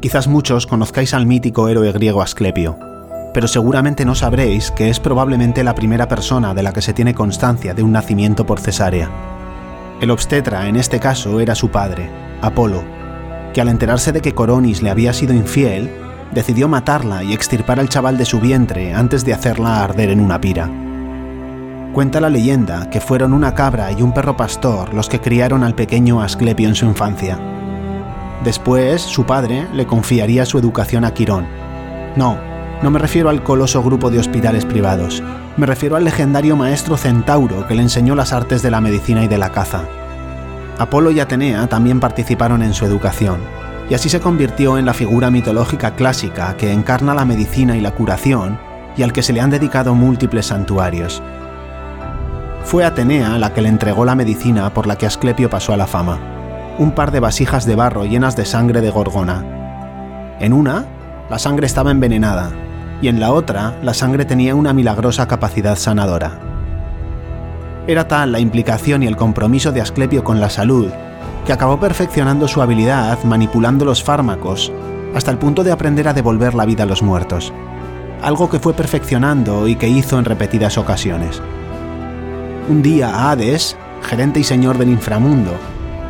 Quizás muchos conozcáis al mítico héroe griego Asclepio, pero seguramente no sabréis que es probablemente la primera persona de la que se tiene constancia de un nacimiento por cesárea. El obstetra, en este caso, era su padre, Apolo, que al enterarse de que Coronis le había sido infiel, decidió matarla y extirpar al chaval de su vientre antes de hacerla arder en una pira. Cuenta la leyenda que fueron una cabra y un perro pastor los que criaron al pequeño Asclepio en su infancia. Después, su padre le confiaría su educación a Quirón. No, no me refiero al coloso grupo de hospitales privados, me refiero al legendario maestro Centauro que le enseñó las artes de la medicina y de la caza. Apolo y Atenea también participaron en su educación, y así se convirtió en la figura mitológica clásica que encarna la medicina y la curación y al que se le han dedicado múltiples santuarios. Fue Atenea la que le entregó la medicina por la que Asclepio pasó a la fama, un par de vasijas de barro llenas de sangre de gorgona. En una, la sangre estaba envenenada, y en la otra, la sangre tenía una milagrosa capacidad sanadora. Era tal la implicación y el compromiso de Asclepio con la salud, que acabó perfeccionando su habilidad manipulando los fármacos, hasta el punto de aprender a devolver la vida a los muertos, algo que fue perfeccionando y que hizo en repetidas ocasiones. Un día Hades, gerente y señor del inframundo,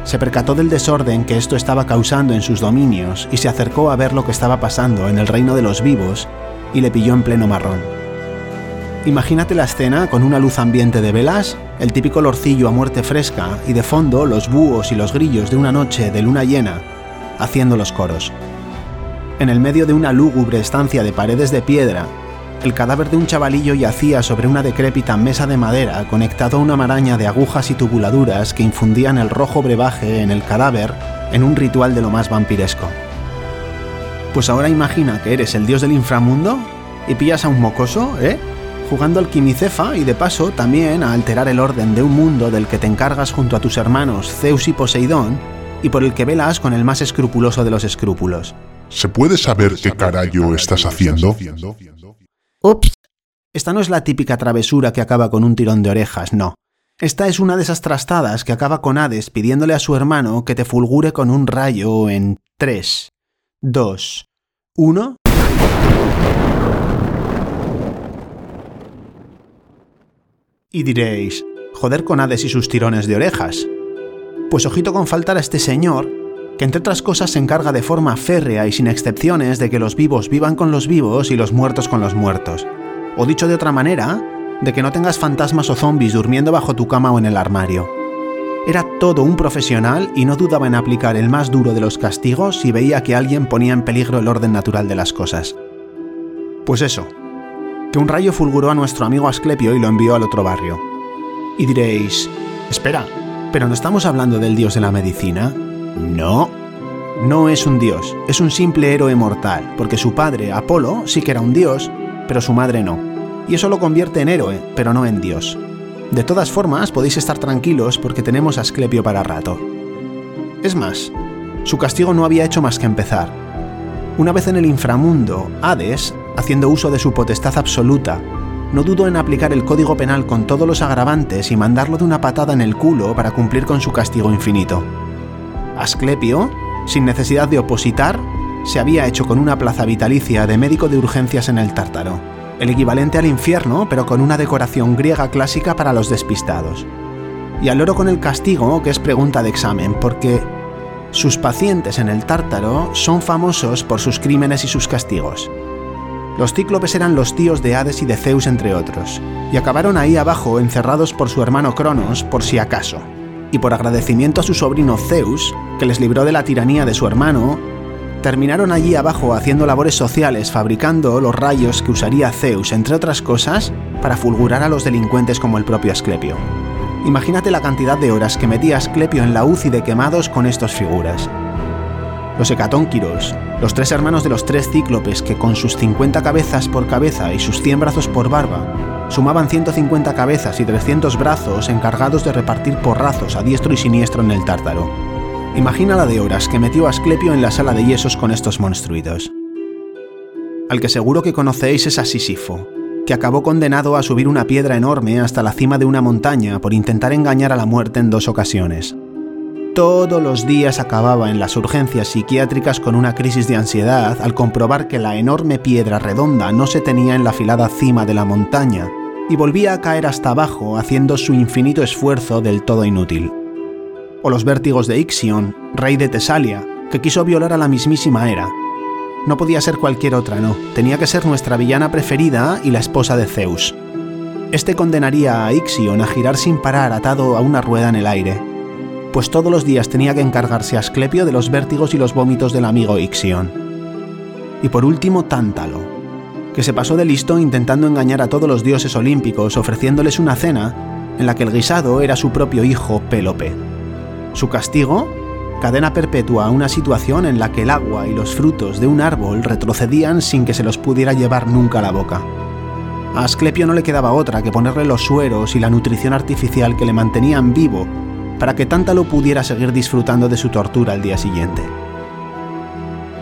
se percató del desorden que esto estaba causando en sus dominios y se acercó a ver lo que estaba pasando en el reino de los vivos y le pilló en pleno marrón. Imagínate la escena con una luz ambiente de velas, el típico lorcillo a muerte fresca y de fondo los búhos y los grillos de una noche de luna llena, haciendo los coros. En el medio de una lúgubre estancia de paredes de piedra, el cadáver de un chavalillo yacía sobre una decrépita mesa de madera conectado a una maraña de agujas y tubuladuras que infundían el rojo brebaje en el cadáver en un ritual de lo más vampiresco. Pues ahora imagina que eres el dios del inframundo y pillas a un mocoso, ¿eh? jugando al quimicefa y de paso también a alterar el orden de un mundo del que te encargas junto a tus hermanos Zeus y Poseidón y por el que velas con el más escrupuloso de los escrúpulos. ¿Se puede saber qué carajo estás haciendo? Ups. Esta no es la típica travesura que acaba con un tirón de orejas, no. Esta es una de esas trastadas que acaba con Hades pidiéndole a su hermano que te fulgure con un rayo en 3, 2, 1. Y diréis, joder con Hades y sus tirones de orejas. Pues ojito con faltar a este señor, que entre otras cosas se encarga de forma férrea y sin excepciones de que los vivos vivan con los vivos y los muertos con los muertos. O dicho de otra manera, de que no tengas fantasmas o zombies durmiendo bajo tu cama o en el armario. Era todo un profesional y no dudaba en aplicar el más duro de los castigos si veía que alguien ponía en peligro el orden natural de las cosas. Pues eso, que un rayo fulguró a nuestro amigo Asclepio y lo envió al otro barrio. Y diréis, espera, ¿pero no estamos hablando del dios de la medicina? No, no es un dios, es un simple héroe mortal, porque su padre, Apolo, sí que era un dios, pero su madre no. Y eso lo convierte en héroe, pero no en dios. De todas formas, podéis estar tranquilos porque tenemos a Asclepio para rato. Es más, su castigo no había hecho más que empezar. Una vez en el inframundo, Hades haciendo uso de su potestad absoluta, no dudó en aplicar el código penal con todos los agravantes y mandarlo de una patada en el culo para cumplir con su castigo infinito. Asclepio, sin necesidad de opositar, se había hecho con una plaza vitalicia de médico de urgencias en el Tártaro, el equivalente al infierno, pero con una decoración griega clásica para los despistados. Y al oro con el castigo, que es pregunta de examen, porque sus pacientes en el Tártaro son famosos por sus crímenes y sus castigos. Los cíclopes eran los tíos de Hades y de Zeus, entre otros, y acabaron ahí abajo encerrados por su hermano Cronos, por si acaso. Y por agradecimiento a su sobrino Zeus, que les libró de la tiranía de su hermano, terminaron allí abajo haciendo labores sociales, fabricando los rayos que usaría Zeus, entre otras cosas, para fulgurar a los delincuentes como el propio Asclepio. Imagínate la cantidad de horas que metía Asclepio en la UCI de quemados con estas figuras los hecatónquiros, los tres hermanos de los tres cíclopes que con sus 50 cabezas por cabeza y sus 100 brazos por barba, sumaban 150 cabezas y 300 brazos encargados de repartir porrazos a diestro y siniestro en el tártaro. Imagina la de horas que metió Asclepio en la sala de yesos con estos monstruidos. Al que seguro que conocéis es a Sísifo, que acabó condenado a subir una piedra enorme hasta la cima de una montaña por intentar engañar a la muerte en dos ocasiones. todos los días acababa en las urgencias psiquiátricas con una crisis de ansiedad al comprobar que la enorme piedra redonda no se tenía en la afilada cima de la montaña y volvía a caer hasta abajo haciendo su infinito esfuerzo del todo inútil. O los vértigos de Ixion, rey de Tesalia, que quiso violar a la mismísima Hera. No podía ser cualquier otra, no, tenía que ser nuestra villana preferida y la esposa de Zeus. Este condenaría a Ixion a girar sin parar atado a una rueda en el aire, pues todos los días tenía que encargarse a Asclepio de los vértigos y los vómitos del amigo Ixion. Y por último, Tántalo, que se pasó de listo intentando engañar a todos los dioses olímpicos ofreciéndoles una cena en la que el guisado era su propio hijo Pélope. Su castigo, cadena perpetua a una situación en la que el agua y los frutos de un árbol retrocedían sin que se los pudiera llevar nunca a la boca. A Asclepio no le quedaba otra que ponerle los sueros y la nutrición artificial que le mantenían vivo para que Tántalo pudiera seguir disfrutando de su tortura al día siguiente.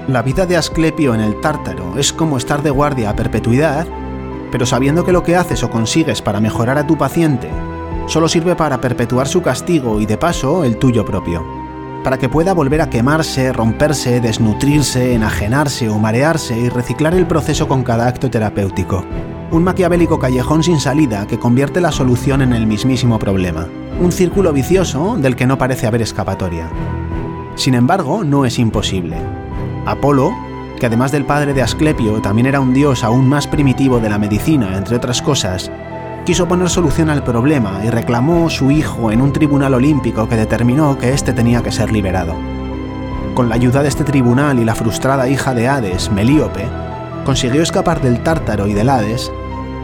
La vida de Asclepio en el Tártaro es como estar de guardia a perpetuidad, pero sabiendo que lo que haces o consigues para mejorar a tu paciente solo sirve para perpetuar su castigo y de paso el tuyo propio, para que pueda volver a quemarse, romperse, desnutrirse, enajenarse o marearse y reciclar el proceso con cada acto terapéutico. Un maquiavélico callejón sin salida que convierte la solución en el mismísimo problema. Un círculo vicioso del que no parece haber escapatoria. Sin embargo, no es imposible. Apolo, que además del padre de Asclepio también era un dios aún más primitivo de la medicina, entre otras cosas, quiso poner solución al problema y reclamó su hijo en un tribunal olímpico que determinó que éste tenía que ser liberado. Con la ayuda de este tribunal y la frustrada hija de Hades, Melíope, consiguió escapar del Tártaro y del Hades,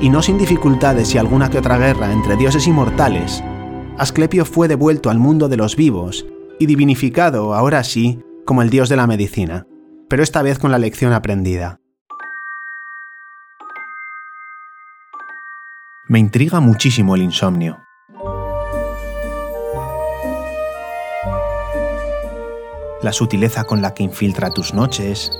y no sin dificultades y alguna que otra guerra entre dioses inmortales, Asclepio fue devuelto al mundo de los vivos y divinificado, ahora sí, como el dios de la medicina pero esta vez con la lección aprendida. Me intriga muchísimo el insomnio. La sutileza con la que infiltra tus noches.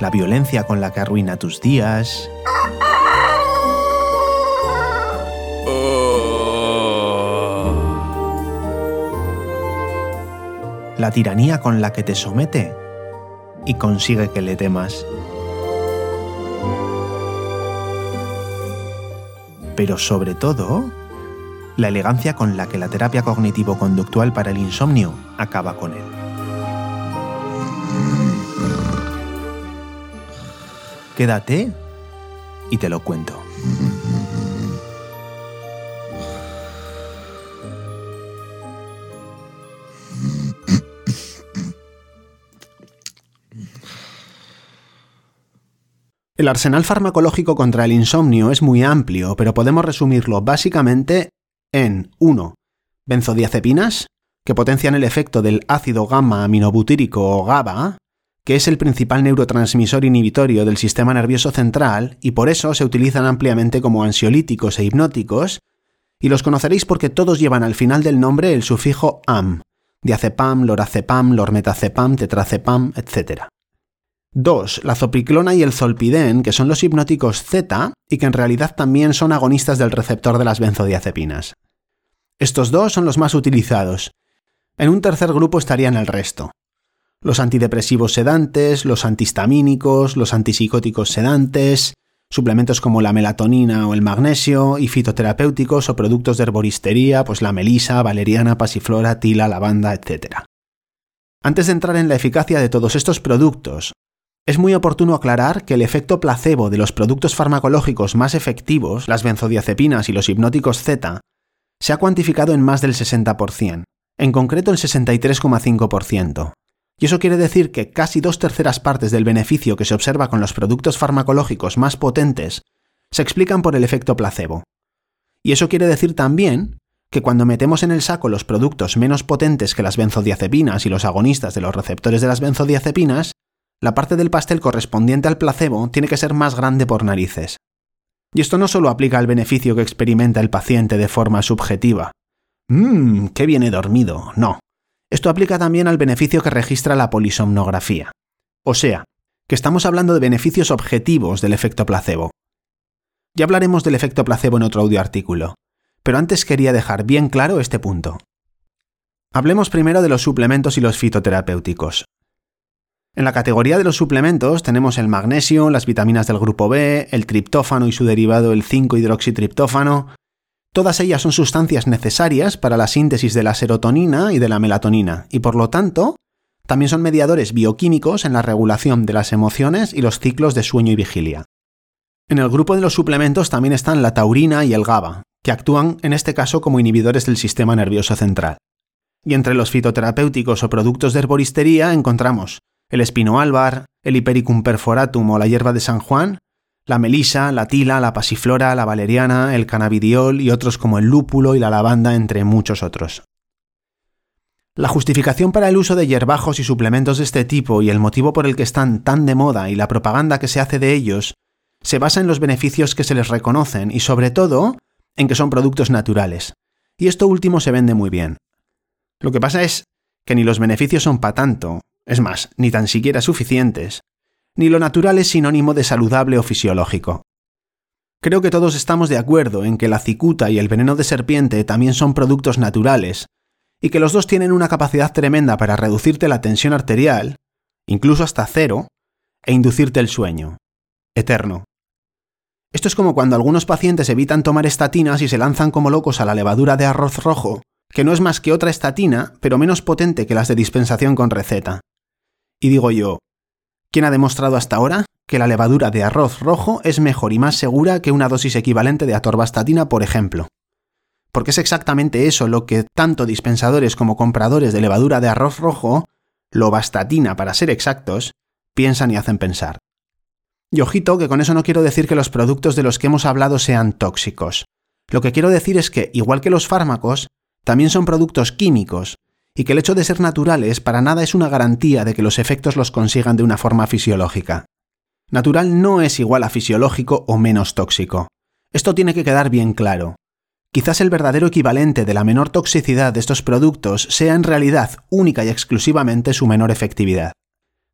La violencia con la que arruina tus días. La tiranía con la que te somete y consigue que le temas. Pero sobre todo, la elegancia con la que la terapia cognitivo-conductual para el insomnio acaba con él. Quédate y te lo cuento. El arsenal farmacológico contra el insomnio es muy amplio, pero podemos resumirlo básicamente en 1. Benzodiazepinas, que potencian el efecto del ácido gamma aminobutírico o GABA, que es el principal neurotransmisor inhibitorio del sistema nervioso central y por eso se utilizan ampliamente como ansiolíticos e hipnóticos, y los conoceréis porque todos llevan al final del nombre el sufijo am, diazepam, lorazepam, lormetazepam, tetracepam, etc. 2. La zopiclona y el zolpidem, que son los hipnóticos Z y que en realidad también son agonistas del receptor de las benzodiazepinas. Estos dos son los más utilizados. En un tercer grupo estarían el resto. Los antidepresivos sedantes, los antihistamínicos, los antipsicóticos sedantes, suplementos como la melatonina o el magnesio, y fitoterapéuticos o productos de herboristería, pues la melisa, valeriana, pasiflora, tila, lavanda, etc. Antes de entrar en la eficacia de todos estos productos, es muy oportuno aclarar que el efecto placebo de los productos farmacológicos más efectivos, las benzodiazepinas y los hipnóticos Z, se ha cuantificado en más del 60%, en concreto el 63,5%. Y eso quiere decir que casi dos terceras partes del beneficio que se observa con los productos farmacológicos más potentes se explican por el efecto placebo. Y eso quiere decir también que cuando metemos en el saco los productos menos potentes que las benzodiazepinas y los agonistas de los receptores de las benzodiazepinas, la parte del pastel correspondiente al placebo tiene que ser más grande por narices. Y esto no solo aplica al beneficio que experimenta el paciente de forma subjetiva. Mmm, qué bien he dormido. No. Esto aplica también al beneficio que registra la polisomnografía. O sea, que estamos hablando de beneficios objetivos del efecto placebo. Ya hablaremos del efecto placebo en otro audio artículo, pero antes quería dejar bien claro este punto. Hablemos primero de los suplementos y los fitoterapéuticos. En la categoría de los suplementos tenemos el magnesio, las vitaminas del grupo B, el triptófano y su derivado el 5-hidroxitriptófano. Todas ellas son sustancias necesarias para la síntesis de la serotonina y de la melatonina, y por lo tanto también son mediadores bioquímicos en la regulación de las emociones y los ciclos de sueño y vigilia. En el grupo de los suplementos también están la taurina y el GABA, que actúan en este caso como inhibidores del sistema nervioso central. Y entre los fitoterapéuticos o productos de herboristería encontramos el espinoálvar, el hipericum perforatum o la hierba de San Juan, la melisa, la tila, la pasiflora, la valeriana, el cannabidiol y otros como el lúpulo y la lavanda, entre muchos otros. La justificación para el uso de hierbajos y suplementos de este tipo y el motivo por el que están tan de moda y la propaganda que se hace de ellos se basa en los beneficios que se les reconocen y sobre todo en que son productos naturales. Y esto último se vende muy bien. Lo que pasa es que ni los beneficios son para tanto, es más, ni tan siquiera suficientes, ni lo natural es sinónimo de saludable o fisiológico. Creo que todos estamos de acuerdo en que la cicuta y el veneno de serpiente también son productos naturales, y que los dos tienen una capacidad tremenda para reducirte la tensión arterial, incluso hasta cero, e inducirte el sueño. Eterno. Esto es como cuando algunos pacientes evitan tomar estatinas y se lanzan como locos a la levadura de arroz rojo, que no es más que otra estatina, pero menos potente que las de dispensación con receta. Y digo yo, ¿quién ha demostrado hasta ahora que la levadura de arroz rojo es mejor y más segura que una dosis equivalente de atorvastatina, por ejemplo? porque es exactamente eso lo que tanto dispensadores como compradores de levadura de arroz rojo, lobastatina para ser exactos, piensan y hacen pensar. Y ojito que con eso no quiero decir que los productos de los que hemos hablado sean tóxicos. Lo que quiero decir es que, igual que los fármacos, también son productos químicos, y que el hecho de ser naturales para nada es una garantía de que los efectos los consigan de una forma fisiológica. Natural no es igual a fisiológico o menos tóxico. Esto tiene que quedar bien claro. Quizás el verdadero equivalente de la menor toxicidad de estos productos sea en realidad única y exclusivamente su menor efectividad.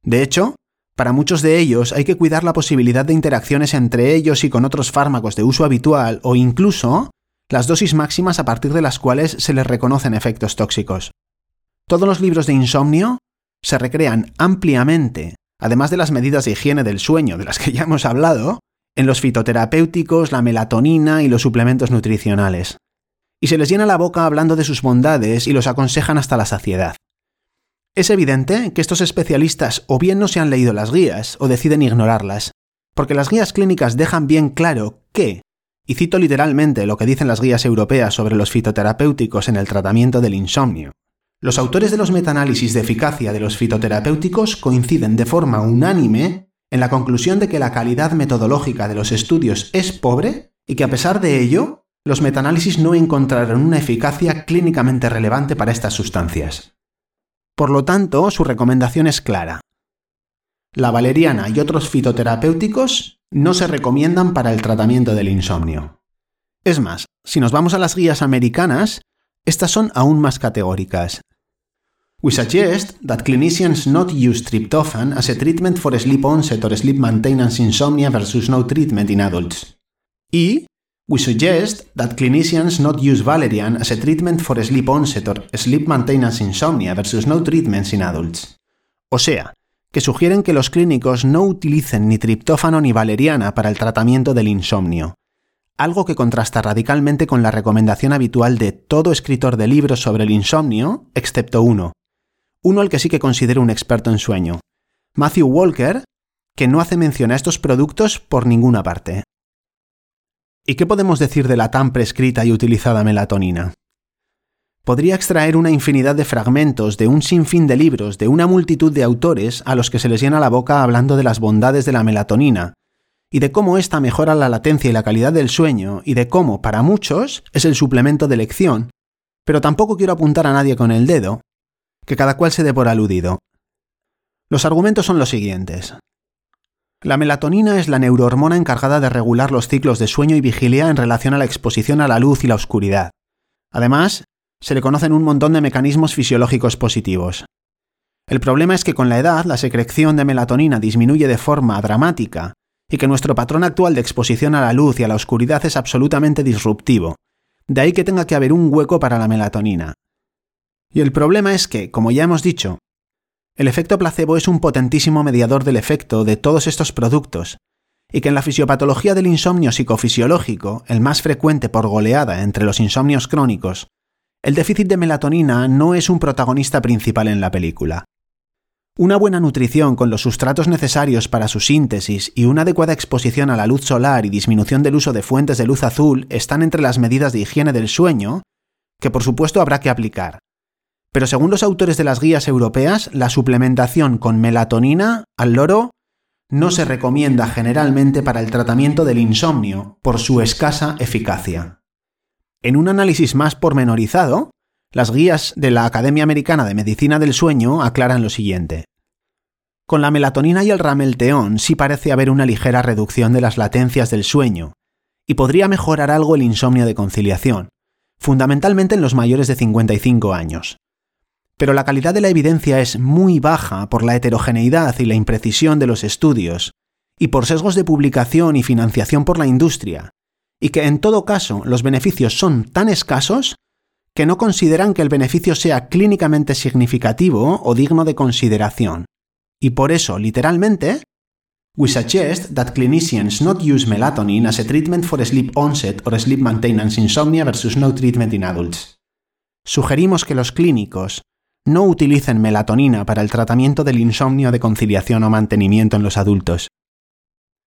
De hecho, para muchos de ellos hay que cuidar la posibilidad de interacciones entre ellos y con otros fármacos de uso habitual o incluso las dosis máximas a partir de las cuales se les reconocen efectos tóxicos. Todos los libros de insomnio se recrean ampliamente, además de las medidas de higiene del sueño de las que ya hemos hablado, en los fitoterapéuticos, la melatonina y los suplementos nutricionales. Y se les llena la boca hablando de sus bondades y los aconsejan hasta la saciedad. Es evidente que estos especialistas o bien no se han leído las guías o deciden ignorarlas, porque las guías clínicas dejan bien claro que, y cito literalmente lo que dicen las guías europeas sobre los fitoterapéuticos en el tratamiento del insomnio, los autores de los metaanálisis de eficacia de los fitoterapéuticos coinciden de forma unánime en la conclusión de que la calidad metodológica de los estudios es pobre y que a pesar de ello, los metaanálisis no encontraron una eficacia clínicamente relevante para estas sustancias. Por lo tanto, su recomendación es clara. La valeriana y otros fitoterapéuticos no se recomiendan para el tratamiento del insomnio. Es más, si nos vamos a las guías americanas, estas son aún más categóricas. We suggest that clinicians not use tryptophan as a treatment for sleep onset or sleep maintenance insomnia versus no treatment in adults. Y we suggest that clinicians not use valerian as a treatment for sleep onset or sleep maintenance insomnia versus no treatments in adults. O sea, que sugieren que los clínicos no utilicen ni triptófano ni valeriana para el tratamiento del insomnio, algo que contrasta radicalmente con la recomendación habitual de todo escritor de libros sobre el insomnio, excepto uno, uno al que sí que considero un experto en sueño, Matthew Walker, que no hace mención a estos productos por ninguna parte. ¿Y qué podemos decir de la tan prescrita y utilizada melatonina? Podría extraer una infinidad de fragmentos de un sinfín de libros de una multitud de autores a los que se les llena la boca hablando de las bondades de la melatonina, y de cómo ésta mejora la latencia y la calidad del sueño, y de cómo, para muchos, es el suplemento de elección, pero tampoco quiero apuntar a nadie con el dedo, que cada cual se dé por aludido. Los argumentos son los siguientes. La melatonina es la neurohormona encargada de regular los ciclos de sueño y vigilia en relación a la exposición a la luz y la oscuridad. Además, se le conocen un montón de mecanismos fisiológicos positivos. El problema es que con la edad la secreción de melatonina disminuye de forma dramática y que nuestro patrón actual de exposición a la luz y a la oscuridad es absolutamente disruptivo. De ahí que tenga que haber un hueco para la melatonina. Y el problema es que, como ya hemos dicho, el efecto placebo es un potentísimo mediador del efecto de todos estos productos, y que en la fisiopatología del insomnio psicofisiológico, el más frecuente por goleada entre los insomnios crónicos, el déficit de melatonina no es un protagonista principal en la película. Una buena nutrición con los sustratos necesarios para su síntesis y una adecuada exposición a la luz solar y disminución del uso de fuentes de luz azul están entre las medidas de higiene del sueño que por supuesto habrá que aplicar. Pero según los autores de las guías europeas, la suplementación con melatonina al loro no se recomienda generalmente para el tratamiento del insomnio por su escasa eficacia. En un análisis más pormenorizado, las guías de la Academia Americana de Medicina del Sueño aclaran lo siguiente. Con la melatonina y el ramelteón sí parece haber una ligera reducción de las latencias del sueño, y podría mejorar algo el insomnio de conciliación, fundamentalmente en los mayores de 55 años. Pero la calidad de la evidencia es muy baja por la heterogeneidad y la imprecisión de los estudios, y por sesgos de publicación y financiación por la industria, y que en todo caso los beneficios son tan escasos que no consideran que el beneficio sea clínicamente significativo o digno de consideración. Y por eso, literalmente, we suggest that clinicians not use melatonin as a treatment for sleep onset or sleep maintenance insomnia versus no treatment in adults. Sugerimos que los clínicos no utilicen melatonina para el tratamiento del insomnio de conciliación o mantenimiento en los adultos.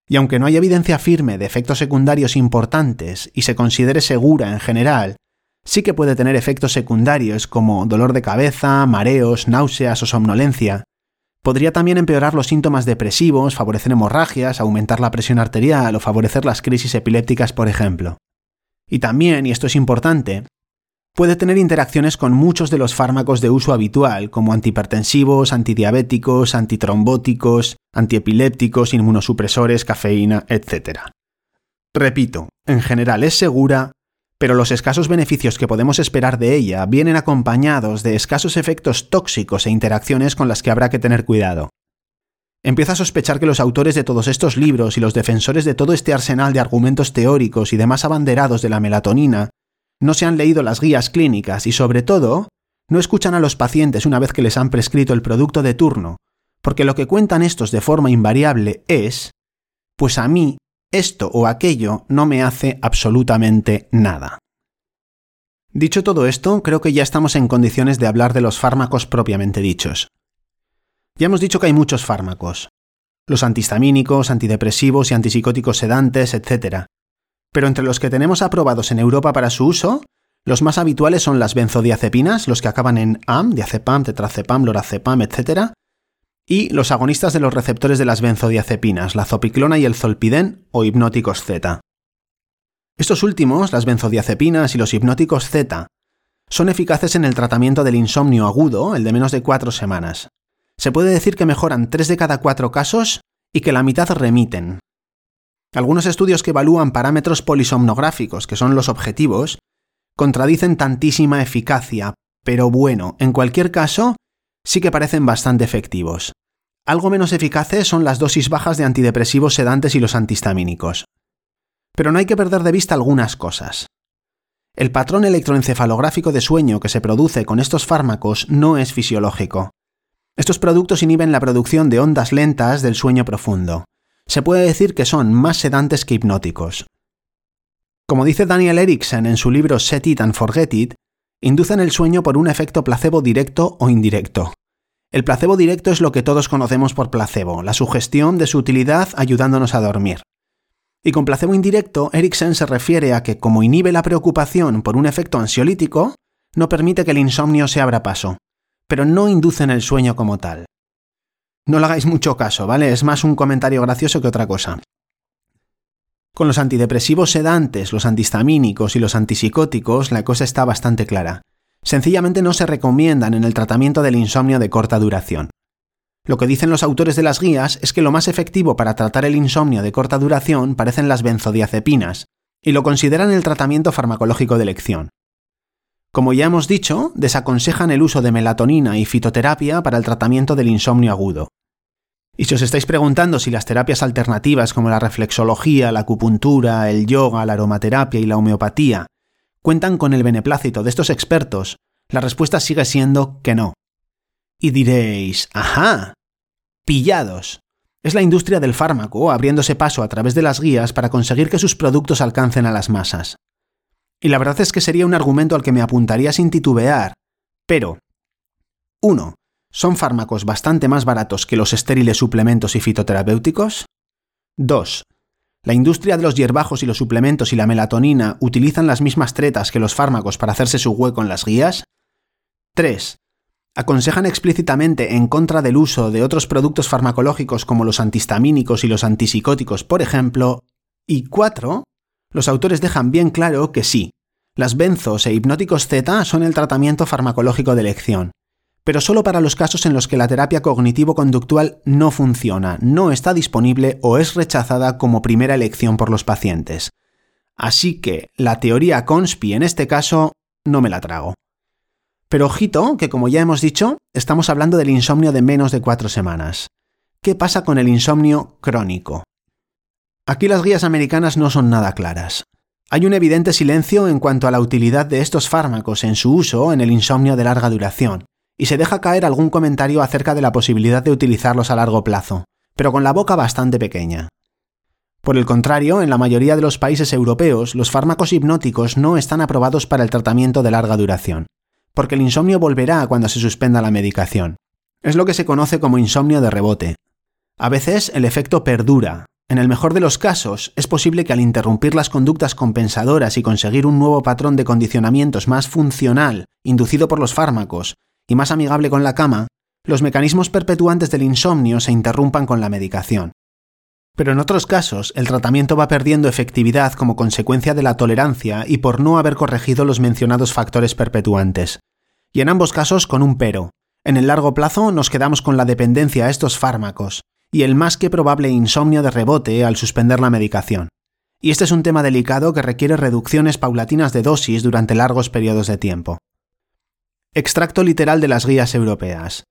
Y aunque no hay evidencia firme de efectos secundarios importantes y se considere segura en general, sí que puede tener efectos secundarios como dolor de cabeza, mareos, náuseas o somnolencia, Podría también empeorar los síntomas depresivos, favorecer hemorragias, aumentar la presión arterial o favorecer las crisis epilépticas, por ejemplo. Y también, y esto es importante, puede tener interacciones con muchos de los fármacos de uso habitual, como antihipertensivos, antidiabéticos, antitrombóticos, antiepilépticos, inmunosupresores, cafeína, etc. Repito, en general es segura, pero los escasos beneficios que podemos esperar de ella vienen acompañados de escasos efectos tóxicos e interacciones con las que habrá que tener cuidado. Empieza a sospechar que los autores de todos estos libros y los defensores de todo este arsenal de argumentos teóricos y demás abanderados de la melatonina no se han leído las guías clínicas y sobre todo no escuchan a los pacientes una vez que les han prescrito el producto de turno, porque lo que cuentan estos de forma invariable es, pues a mí esto o aquello no me hace absolutamente nada. Dicho todo esto, creo que ya estamos en condiciones de hablar de los fármacos propiamente dichos. Ya hemos dicho que hay muchos fármacos, los antihistamínicos, antidepresivos y antipsicóticos sedantes, etc. Pero entre los que tenemos aprobados en Europa para su uso, los más habituales son las benzodiazepinas, los que acaban en AM, diazepam, tetrazepam, lorazepam, etc., y los agonistas de los receptores de las benzodiazepinas, la zopiclona y el zolpidem o hipnóticos Z. Estos últimos, las benzodiazepinas y los hipnóticos Z, son eficaces en el tratamiento del insomnio agudo, el de menos de cuatro semanas. Se puede decir que mejoran tres de cada cuatro casos y que la mitad remiten. Algunos estudios que evalúan parámetros polisomnográficos, que son los objetivos, contradicen tantísima eficacia, pero bueno, en cualquier caso, sí que parecen bastante efectivos. Algo menos eficaces son las dosis bajas de antidepresivos sedantes y los antihistamínicos. Pero no hay que perder de vista algunas cosas. El patrón electroencefalográfico de sueño que se produce con estos fármacos no es fisiológico. Estos productos inhiben la producción de ondas lentas del sueño profundo. Se puede decir que son más sedantes que hipnóticos. Como dice Daniel Erickson en su libro Set It and Forget It, inducen el sueño por un efecto placebo directo o indirecto. El placebo directo es lo que todos conocemos por placebo, la sugestión de su utilidad ayudándonos a dormir. Y con placebo indirecto, Erickson se refiere a que, como inhibe la preocupación por un efecto ansiolítico, no permite que el insomnio se abra paso, pero no inducen el sueño como tal. No le hagáis mucho caso, ¿vale? Es más un comentario gracioso que otra cosa. Con los antidepresivos sedantes, los antihistamínicos y los antipsicóticos la cosa está bastante clara. Sencillamente no se recomiendan en el tratamiento del insomnio de corta duración. Lo que dicen los autores de las guías es que lo más efectivo para tratar el insomnio de corta duración parecen las benzodiazepinas, y lo consideran el tratamiento farmacológico de elección. Como ya hemos dicho, desaconsejan el uso de melatonina y fitoterapia para el tratamiento del insomnio agudo. Y si os estáis preguntando si las terapias alternativas como la reflexología, la acupuntura, el yoga, la aromaterapia y la homeopatía cuentan con el beneplácito de estos expertos, la respuesta sigue siendo que no. Y diréis, ajá, pillados. Es la industria del fármaco abriéndose paso a través de las guías para conseguir que sus productos alcancen a las masas. Y la verdad es que sería un argumento al que me apuntaría sin titubear. Pero, 1. ¿Son fármacos bastante más baratos que los estériles suplementos y fitoterapéuticos? 2. La industria de los hierbajos y los suplementos y la melatonina utilizan las mismas tretas que los fármacos para hacerse su hueco en las guías. 3 aconsejan explícitamente en contra del uso de otros productos farmacológicos como los antihistamínicos y los antipsicóticos, por ejemplo. Y cuatro, los autores dejan bien claro que sí, las benzos e hipnóticos Z son el tratamiento farmacológico de elección, pero solo para los casos en los que la terapia cognitivo-conductual no funciona, no está disponible o es rechazada como primera elección por los pacientes. Así que la teoría conspi en este caso no me la trago. Pero ojito, que como ya hemos dicho, estamos hablando del insomnio de menos de cuatro semanas. ¿Qué pasa con el insomnio crónico? Aquí las guías americanas no son nada claras. Hay un evidente silencio en cuanto a la utilidad de estos fármacos en su uso en el insomnio de larga duración, y se deja caer algún comentario acerca de la posibilidad de utilizarlos a largo plazo, pero con la boca bastante pequeña. Por el contrario, en la mayoría de los países europeos, los fármacos hipnóticos no están aprobados para el tratamiento de larga duración porque el insomnio volverá cuando se suspenda la medicación. Es lo que se conoce como insomnio de rebote. A veces el efecto perdura. En el mejor de los casos, es posible que al interrumpir las conductas compensadoras y conseguir un nuevo patrón de condicionamientos más funcional, inducido por los fármacos, y más amigable con la cama, los mecanismos perpetuantes del insomnio se interrumpan con la medicación. Pero en otros casos, el tratamiento va perdiendo efectividad como consecuencia de la tolerancia y por no haber corregido los mencionados factores perpetuantes. Y en ambos casos con un pero. En el largo plazo nos quedamos con la dependencia a estos fármacos y el más que probable insomnio de rebote al suspender la medicación. Y este es un tema delicado que requiere reducciones paulatinas de dosis durante largos periodos de tiempo. Extracto literal de las guías europeas.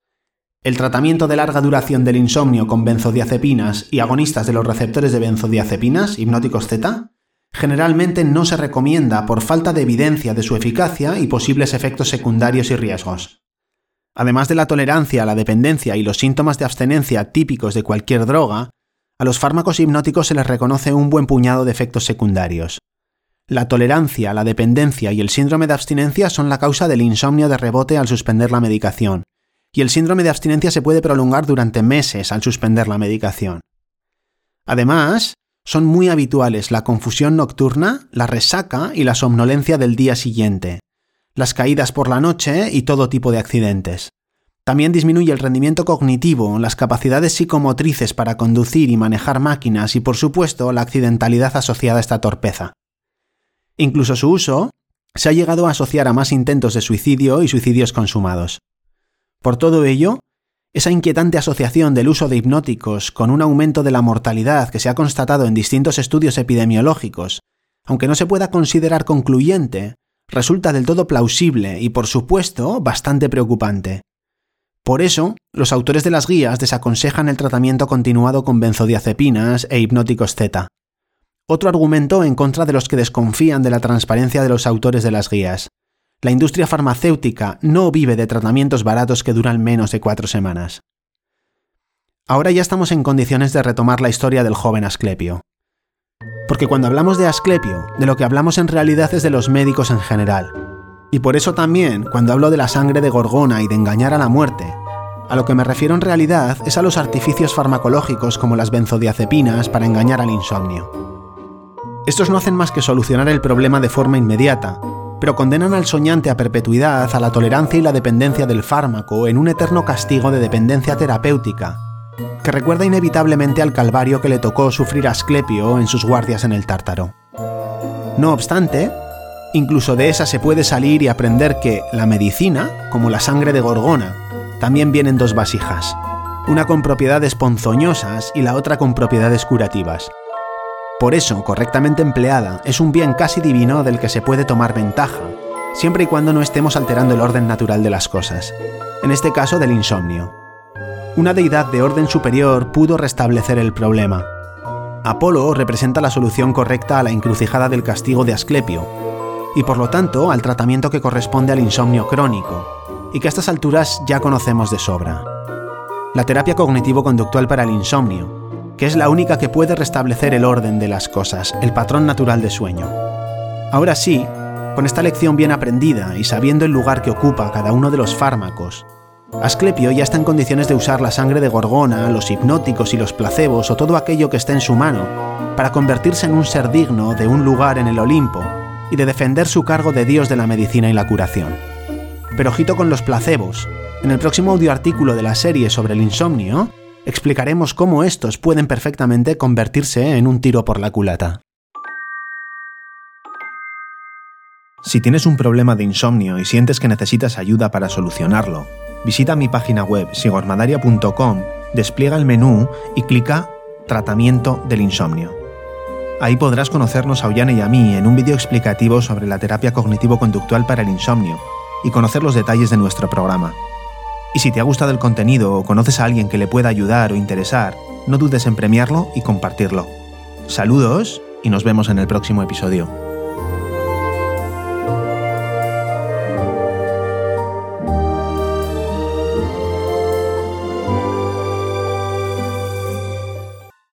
El tratamiento de larga duración del insomnio con benzodiazepinas y agonistas de los receptores de benzodiazepinas, hipnóticos Z, generalmente no se recomienda por falta de evidencia de su eficacia y posibles efectos secundarios y riesgos. Además de la tolerancia a la dependencia y los síntomas de abstenencia típicos de cualquier droga, a los fármacos hipnóticos se les reconoce un buen puñado de efectos secundarios. La tolerancia, la dependencia y el síndrome de abstinencia son la causa del insomnio de rebote al suspender la medicación, y el síndrome de abstinencia se puede prolongar durante meses al suspender la medicación. Además, son muy habituales la confusión nocturna, la resaca y la somnolencia del día siguiente, las caídas por la noche y todo tipo de accidentes. También disminuye el rendimiento cognitivo, las capacidades psicomotrices para conducir y manejar máquinas y, por supuesto, la accidentalidad asociada a esta torpeza. Incluso su uso se ha llegado a asociar a más intentos de suicidio y suicidios consumados. Por todo ello, esa inquietante asociación del uso de hipnóticos con un aumento de la mortalidad que se ha constatado en distintos estudios epidemiológicos, aunque no se pueda considerar concluyente, resulta del todo plausible y, por supuesto, bastante preocupante. Por eso, los autores de las guías desaconsejan el tratamiento continuado con benzodiazepinas e hipnóticos Z. Otro argumento en contra de los que desconfían de la transparencia de los autores de las guías. La industria farmacéutica no vive de tratamientos baratos que duran menos de cuatro semanas. Ahora ya estamos en condiciones de retomar la historia del joven Asclepio. Porque cuando hablamos de Asclepio, de lo que hablamos en realidad es de los médicos en general. Y por eso también, cuando hablo de la sangre de Gorgona y de engañar a la muerte, a lo que me refiero en realidad es a los artificios farmacológicos como las benzodiazepinas para engañar al insomnio. Estos no hacen más que solucionar el problema de forma inmediata, pero condenan al soñante a perpetuidad a la tolerancia y la dependencia del fármaco en un eterno castigo de dependencia terapéutica, que recuerda inevitablemente al calvario que le tocó sufrir a Asclepio en sus guardias en el Tártaro. No obstante, incluso de esa se puede salir y aprender que la medicina, como la sangre de Gorgona, también viene en dos vasijas, una con propiedades ponzoñosas y la otra con propiedades curativas. Por eso, correctamente empleada, es un bien casi divino del que se puede tomar ventaja, siempre y cuando no estemos alterando el orden natural de las cosas, en este caso del insomnio. Una deidad de orden superior pudo restablecer el problema. Apolo representa la solución correcta a la encrucijada del castigo de Asclepio, y por lo tanto al tratamiento que corresponde al insomnio crónico, y que a estas alturas ya conocemos de sobra. La terapia cognitivo-conductual para el insomnio, que es la única que puede restablecer el orden de las cosas, el patrón natural de sueño. Ahora sí, con esta lección bien aprendida y sabiendo el lugar que ocupa cada uno de los fármacos, Asclepio ya está en condiciones de usar la sangre de Gorgona, los hipnóticos y los placebos o todo aquello que esté en su mano para convertirse en un ser digno de un lugar en el Olimpo y de defender su cargo de dios de la medicina y la curación. Pero ojito con los placebos. En el próximo audioartículo de la serie sobre el insomnio, explicaremos cómo estos pueden perfectamente convertirse en un tiro por la culata. Si tienes un problema de insomnio y sientes que necesitas ayuda para solucionarlo, visita mi página web sigormadaria.com, despliega el menú y clica Tratamiento del insomnio. Ahí podrás conocernos a Ollane y a mí en un vídeo explicativo sobre la terapia cognitivo-conductual para el insomnio y conocer los detalles de nuestro programa. Y si te ha gustado el contenido o conoces a alguien que le pueda ayudar o interesar, no dudes en premiarlo y compartirlo. Saludos y nos vemos en el próximo episodio.